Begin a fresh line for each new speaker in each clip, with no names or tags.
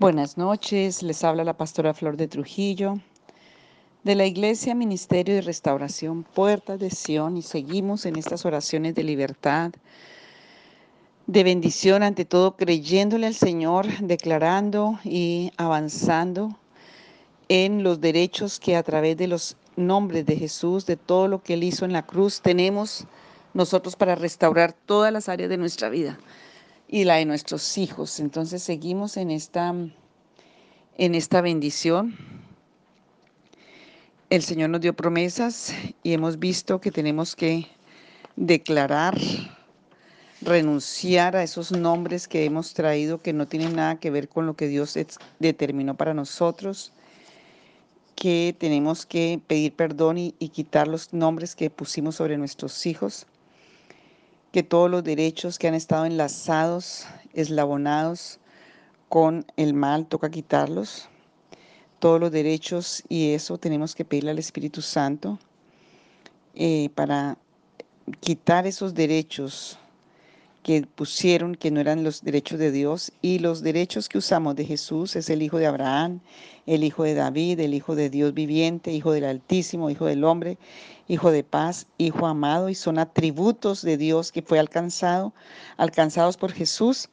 Buenas noches, les habla la pastora Flor de Trujillo de la Iglesia Ministerio de Restauración Puertas de Sion y seguimos en estas oraciones de libertad, de bendición, ante todo creyéndole al Señor, declarando y avanzando en los derechos que a través de los nombres de Jesús, de todo lo que Él hizo en la cruz, tenemos nosotros para restaurar todas las áreas de nuestra vida y la de nuestros hijos. Entonces seguimos en esta, en esta bendición. El Señor nos dio promesas y hemos visto que tenemos que declarar, renunciar a esos nombres que hemos traído que no tienen nada que ver con lo que Dios determinó para nosotros, que tenemos que pedir perdón y, y quitar los nombres que pusimos sobre nuestros hijos que todos los derechos que han estado enlazados, eslabonados con el mal, toca quitarlos. Todos los derechos y eso tenemos que pedirle al Espíritu Santo eh, para quitar esos derechos que pusieron que no eran los derechos de Dios y los derechos que usamos de Jesús es el Hijo de Abraham, el Hijo de David, el Hijo de Dios viviente, Hijo del Altísimo, Hijo del Hombre, Hijo de paz, Hijo amado y son atributos de Dios que fue alcanzado, alcanzados por Jesús.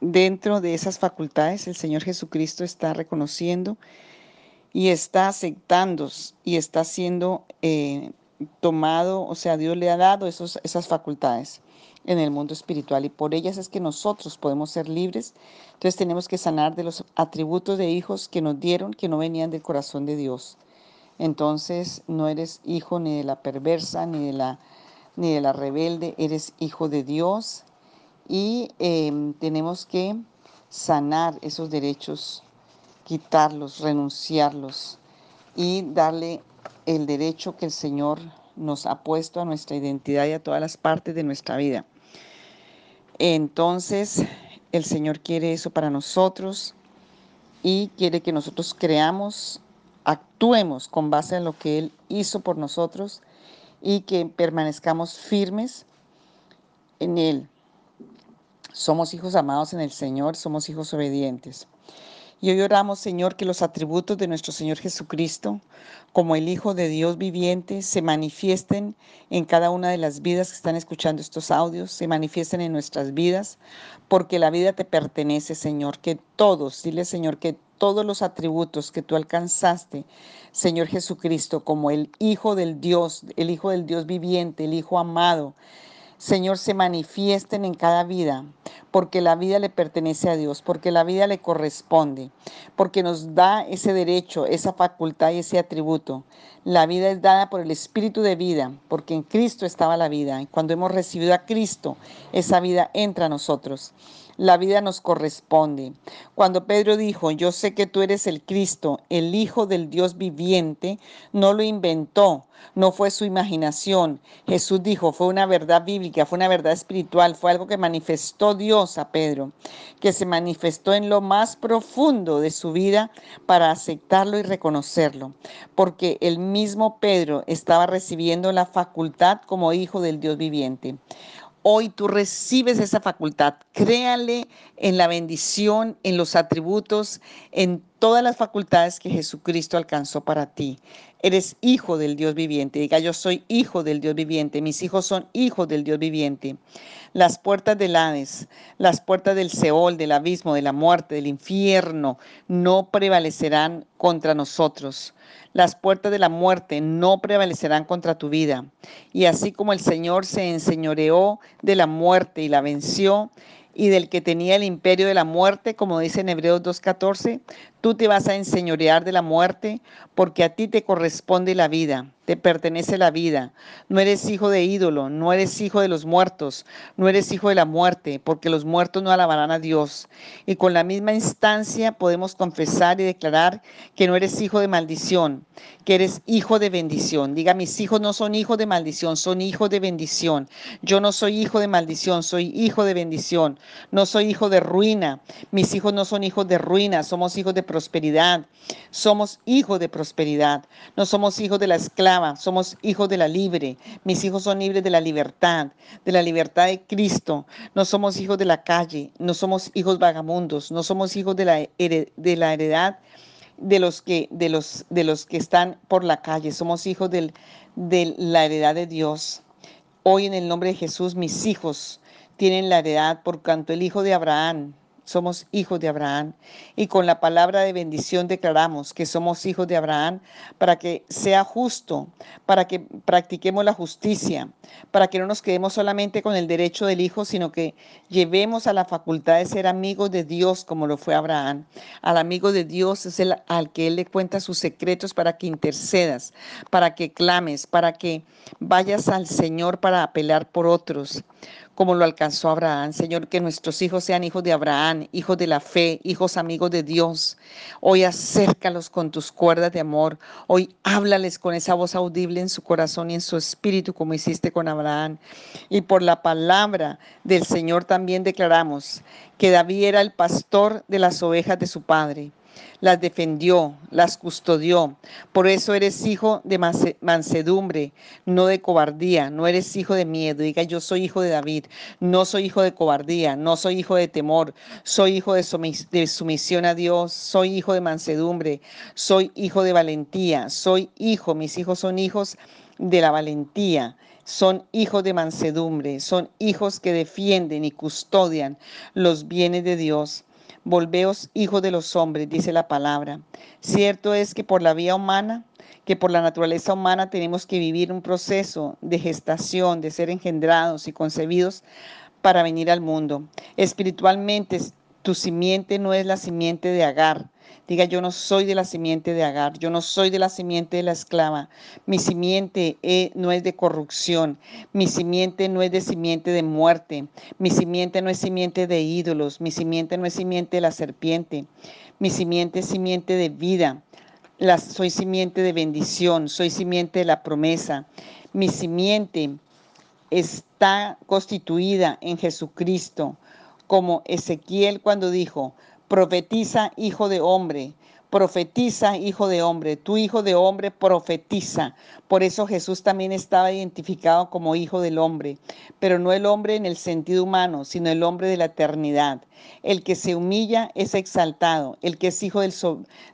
Dentro de esas facultades el Señor Jesucristo está reconociendo y está aceptando y está siendo eh, tomado, o sea, Dios le ha dado esos, esas facultades en el mundo espiritual y por ellas es que nosotros podemos ser libres. Entonces tenemos que sanar de los atributos de hijos que nos dieron que no venían del corazón de Dios. Entonces no eres hijo ni de la perversa ni de la, ni de la rebelde, eres hijo de Dios y em, tenemos que sanar esos derechos, quitarlos, renunciarlos y darle el derecho que el Señor nos ha puesto a nuestra identidad y a todas las partes de nuestra vida. Entonces, el Señor quiere eso para nosotros y quiere que nosotros creamos, actuemos con base en lo que Él hizo por nosotros y que permanezcamos firmes en Él. Somos hijos amados en el Señor, somos hijos obedientes. Y hoy oramos, Señor, que los atributos de nuestro Señor Jesucristo, como el Hijo de Dios viviente, se manifiesten en cada una de las vidas que están escuchando estos audios, se manifiesten en nuestras vidas, porque la vida te pertenece, Señor, que todos, dile, Señor, que todos los atributos que tú alcanzaste, Señor Jesucristo, como el Hijo del Dios, el Hijo del Dios viviente, el Hijo amado, Señor, se manifiesten en cada vida, porque la vida le pertenece a Dios, porque la vida le corresponde, porque nos da ese derecho, esa facultad y ese atributo. La vida es dada por el Espíritu de vida, porque en Cristo estaba la vida. Y cuando hemos recibido a Cristo, esa vida entra a nosotros la vida nos corresponde. Cuando Pedro dijo, yo sé que tú eres el Cristo, el Hijo del Dios viviente, no lo inventó, no fue su imaginación. Jesús dijo, fue una verdad bíblica, fue una verdad espiritual, fue algo que manifestó Dios a Pedro, que se manifestó en lo más profundo de su vida para aceptarlo y reconocerlo, porque el mismo Pedro estaba recibiendo la facultad como hijo del Dios viviente. Hoy tú recibes esa facultad. Créale en la bendición, en los atributos, en todas las facultades que Jesucristo alcanzó para ti. Eres hijo del Dios viviente. Diga, yo soy hijo del Dios viviente. Mis hijos son hijos del Dios viviente. Las puertas del Hades, las puertas del Seol, del abismo, de la muerte, del infierno, no prevalecerán contra nosotros. Las puertas de la muerte no prevalecerán contra tu vida. Y así como el Señor se enseñoreó de la muerte y la venció, y del que tenía el imperio de la muerte, como dice en Hebreos 2.14, tú te vas a enseñorear de la muerte porque a ti te corresponde la vida, te pertenece la vida. No eres hijo de ídolo, no eres hijo de los muertos, no eres hijo de la muerte, porque los muertos no alabarán a Dios. Y con la misma instancia podemos confesar y declarar que no eres hijo de maldición, que eres hijo de bendición. Diga, mis hijos no son hijos de maldición, son hijos de bendición. Yo no soy hijo de maldición, soy hijo de bendición. No soy hijo de ruina. Mis hijos no son hijos de ruina, somos hijos de prosperidad. Somos hijos de prosperidad. No somos hijos de la esclava, somos hijos de la libre. Mis hijos son libres de la libertad, de la libertad de Cristo. No somos hijos de la calle, no somos hijos vagamundos, no somos hijos de la, de la heredad de los que, de los, de los que están por la calle. Somos hijos de la heredad de Dios. Hoy en el nombre de Jesús, mis hijos tienen la heredad por cuanto el hijo de Abraham somos hijos de Abraham. Y con la palabra de bendición declaramos que somos hijos de Abraham para que sea justo, para que practiquemos la justicia, para que no nos quedemos solamente con el derecho del hijo, sino que llevemos a la facultad de ser amigos de Dios como lo fue Abraham. Al amigo de Dios es el al que él le cuenta sus secretos para que intercedas, para que clames, para que vayas al Señor para apelar por otros como lo alcanzó Abraham. Señor, que nuestros hijos sean hijos de Abraham, hijos de la fe, hijos amigos de Dios. Hoy acércalos con tus cuerdas de amor. Hoy háblales con esa voz audible en su corazón y en su espíritu, como hiciste con Abraham. Y por la palabra del Señor también declaramos que David era el pastor de las ovejas de su padre las defendió, las custodió. Por eso eres hijo de mansedumbre, no de cobardía, no eres hijo de miedo. Diga, yo soy hijo de David, no soy hijo de cobardía, no soy hijo de temor, soy hijo de, sumisión a Dios, soy hijo de mansedumbre, soy hijo de valentía, soy hijo, mis hijos son hijos de la valentía. Son hijos de mansedumbre, son hijos que defienden y custodian los bienes de Dios. Volveos hijos de los hombres, dice la palabra. Cierto es que por la vía humana, que por la naturaleza humana tenemos que vivir un proceso de gestación, de ser engendrados y concebidos para venir al mundo. Espiritualmente, tu simiente no es la simiente de Agar, Diga, yo no soy de la simiente de Agar, yo no soy de la simiente de la esclava. Mi simiente eh, no es de corrupción, mi simiente no es de simiente de muerte, mi simiente no es simiente de ídolos, mi simiente no es simiente de la serpiente, mi simiente es simiente de vida. soy simiente de bendición, soy simiente de la promesa. Mi simiente está constituida en Jesucristo, como Ezequiel cuando dijo, Profetiza, hijo de hombre. Profetiza, hijo de hombre. Tu hijo de hombre profetiza. Por eso Jesús también estaba identificado como hijo del hombre, pero no el hombre en el sentido humano, sino el hombre de la eternidad. El que se humilla es exaltado. El que es hijo del,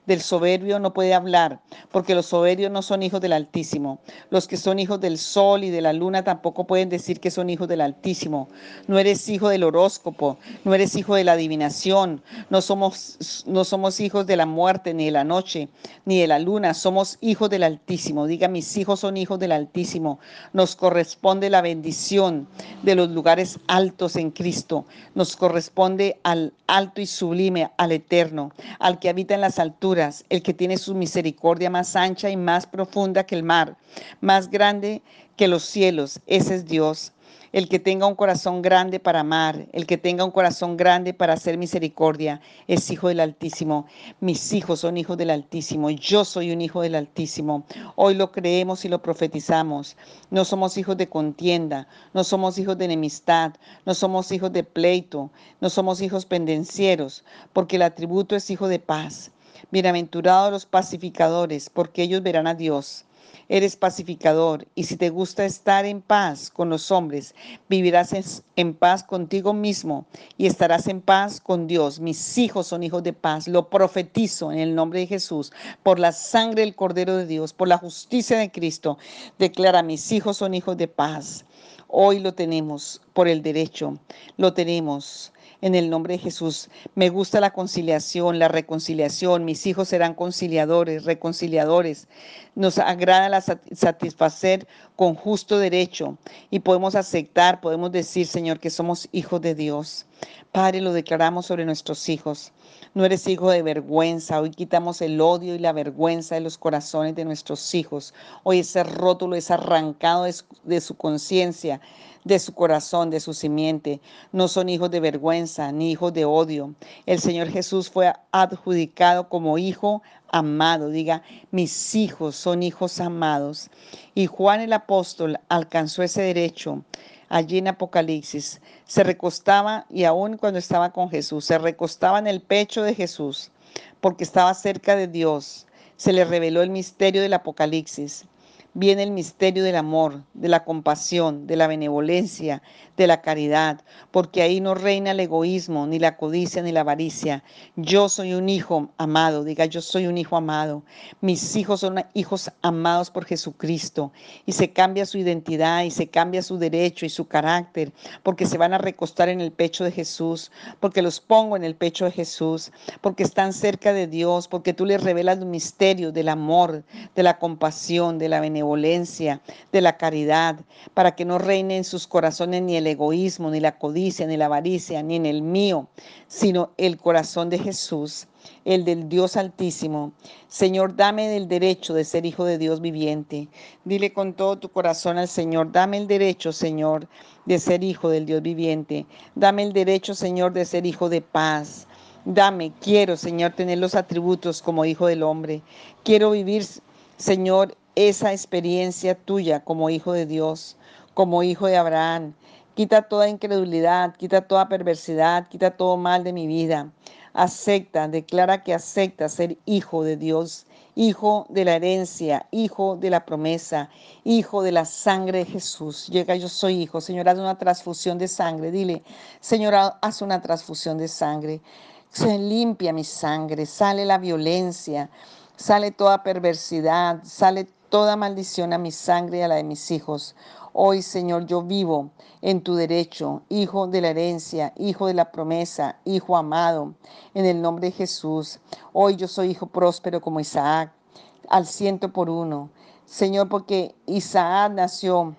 del soberbio no puede hablar, porque los soberbios no son hijos del Altísimo. Los que son hijos del sol y de la luna tampoco pueden decir que son hijos del Altísimo. No eres hijo del horóscopo, no eres hijo de la adivinación, no somos, no somos hijos de la muerte, ni de la noche, ni de la luna, somos hijos del Altísimo. Diga, mis hijos son hijos del Altísimo. Nos corresponde la bendición de los lugares altos en Cristo. Nos corresponde al alto y sublime, al eterno, al que habita en las alturas, el que tiene su misericordia más ancha y más profunda que el mar, más grande que los cielos. Ese es Dios el que tenga un corazón grande para amar, el que tenga un corazón grande para hacer misericordia, es hijo del Altísimo. Mis hijos son hijos del Altísimo. Yo soy un hijo del Altísimo. Hoy lo creemos y lo profetizamos. No somos hijos de contienda, no somos hijos de enemistad, no somos hijos de pleito, no somos hijos pendencieros, porque el atributo es hijo de paz. Bienaventurados los pacificadores, porque ellos verán a Dios eres pacificador y si te gusta estar en paz con los hombres, vivirás en, paz contigo mismo y estarás en paz con Dios. Mis hijos son hijos de paz. Lo profetizo en el nombre de Jesús, por la sangre del Cordero de Dios, por la justicia de Cristo. Declara, mis hijos son hijos de paz. Hoy lo tenemos por el derecho, lo tenemos en el nombre de Jesús. Me gusta la conciliación, la reconciliación. Mis hijos serán conciliadores, reconciliadores. Nos agrada satisfacer con justo derecho y podemos aceptar, podemos decir, Señor, que somos hijos de Dios. Padre, lo declaramos sobre nuestros hijos. No eres hijo de vergüenza. Hoy quitamos el odio y la vergüenza de los corazones de nuestros hijos. Hoy ese rótulo es arrancado de su conciencia de su corazón, de su simiente. No son hijos de vergüenza ni hijos de odio. El Señor Jesús fue adjudicado como hijo amado. Diga, mis hijos son hijos amados. Y Juan el apóstol alcanzó ese derecho allí en Apocalipsis. Se recostaba y aún cuando estaba con Jesús, se recostaba en el pecho de Jesús porque estaba cerca de Dios. Se le reveló el misterio del Apocalipsis viene el misterio del amor, de la compasión, de la benevolencia, de la caridad, porque ahí no reina el egoísmo, ni la codicia, ni la avaricia. Yo soy un hijo amado, diga yo soy un hijo amado. Mis hijos son hijos amados por Jesucristo y se cambia su identidad y se cambia su derecho y su carácter, porque se van a recostar en el pecho de Jesús, porque los pongo en el pecho de Jesús, porque están cerca de Dios, porque tú les revelas el misterio del amor, de la compasión, de la benevolencia de la caridad, para que no reine en sus corazones ni el egoísmo, ni la codicia, ni la avaricia, ni en el mío, sino el corazón de Jesús, el del Dios Altísimo. Señor, dame el derecho de ser hijo de Dios viviente. Dile con todo tu corazón al Señor, dame el derecho, Señor, de ser hijo del Dios viviente. Dame el derecho, Señor, de ser hijo de paz. Dame, quiero, Señor, tener los atributos como hijo del hombre. Quiero vivir, Señor, esa experiencia tuya como hijo de Dios, como hijo de Abraham. Quita toda incredulidad, quita toda perversidad, quita todo mal de mi vida. Acepta, declara que acepta ser hijo de Dios, hijo de la herencia, hijo de la promesa, hijo de la sangre de Jesús. Llega, yo soy hijo. Señor, haz una transfusión de sangre. Dile, Señor, haz una transfusión de sangre. Se limpia mi sangre, sale la violencia, sale toda perversidad, sale toda maldición a mi sangre y a la de mis hijos. Hoy, Señor, yo vivo en tu derecho, hijo de la herencia, hijo de la promesa, hijo amado, en el nombre de Jesús. Hoy yo soy hijo próspero como Isaac, al ciento por uno. Señor, porque Isaac nació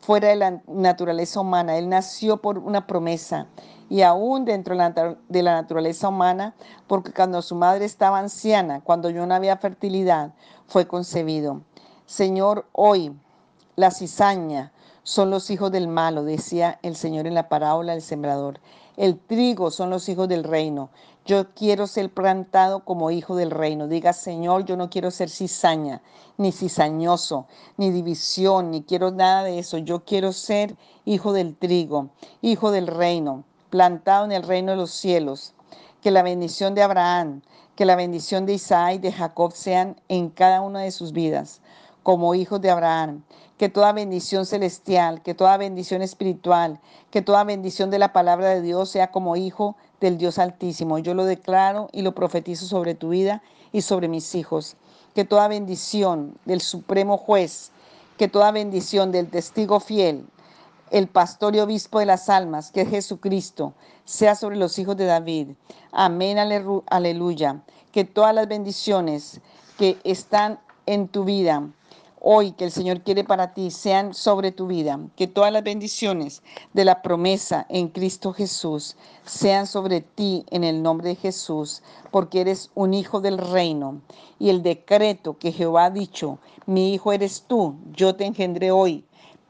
fuera de la naturaleza humana, él nació por una promesa y aún dentro de la naturaleza humana, porque cuando su madre estaba anciana, cuando yo no había fertilidad, fue concebido. Señor, hoy la cizaña son los hijos del malo, decía el Señor en la parábola del sembrador. El trigo son los hijos del reino. Yo quiero ser plantado como hijo del reino. Diga, Señor, yo no quiero ser cizaña, ni cizañoso, ni división, ni quiero nada de eso. Yo quiero ser hijo del trigo, hijo del reino plantado en el reino de los cielos. Que la bendición de Abraham, que la bendición de Isaac y de Jacob sean en cada una de sus vidas, como hijos de Abraham. Que toda bendición celestial, que toda bendición espiritual, que toda bendición de la palabra de Dios sea como hijo del Dios Altísimo. Yo lo declaro y lo profetizo sobre tu vida y sobre mis hijos. Que toda bendición del Supremo Juez, que toda bendición del testigo fiel, el pastor y obispo de las almas, que es Jesucristo, sea sobre los hijos de David. Amén, aleluya. Que todas las bendiciones que están en tu vida, hoy que el Señor quiere para ti, sean sobre tu vida. Que todas las bendiciones de la promesa en Cristo Jesús sean sobre ti en el nombre de Jesús, porque eres un hijo del reino. Y el decreto que Jehová ha dicho, mi hijo eres tú, yo te engendré hoy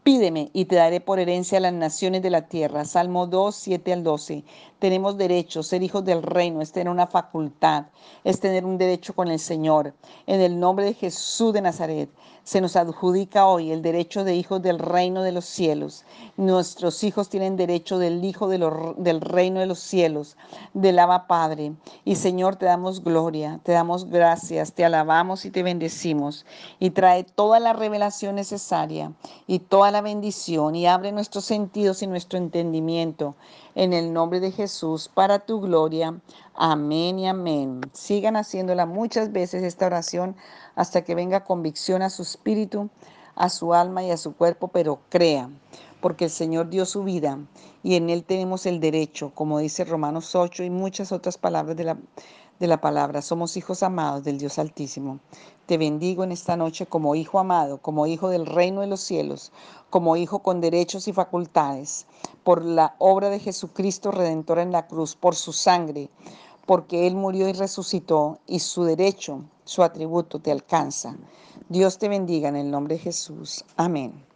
Pídeme y te daré por herencia a las naciones de la tierra. Salmo 2, 7 al 12. Tenemos derecho, ser hijos del reino es tener una facultad, es tener un derecho con el Señor. En el nombre de Jesús de Nazaret se nos adjudica hoy el derecho de hijos del reino de los cielos. Nuestros hijos tienen derecho del Hijo del reino de los cielos, del Abba Padre. Y Señor, te damos gloria, te damos gracias, te alabamos y te bendecimos. Y trae toda la revelación necesaria y toda la bendición y abre nuestros sentidos y nuestro entendimiento en el nombre de Jesús, para tu gloria. Amén y amén. Sigan haciéndola muchas veces esta oración hasta que venga convicción a su espíritu, a su alma y a su cuerpo, pero crea, porque el Señor dio su vida y en Él tenemos el derecho, como dice Romanos 8 y muchas otras palabras de la, de la palabra. Somos hijos amados del Dios Altísimo. Te bendigo en esta noche como hijo amado, como hijo del reino de los cielos, como hijo con derechos y facultades, por la obra de Jesucristo Redentor en la cruz, por su sangre, porque Él murió y resucitó y su derecho, su atributo te alcanza. Dios te bendiga en el nombre de Jesús. Amén.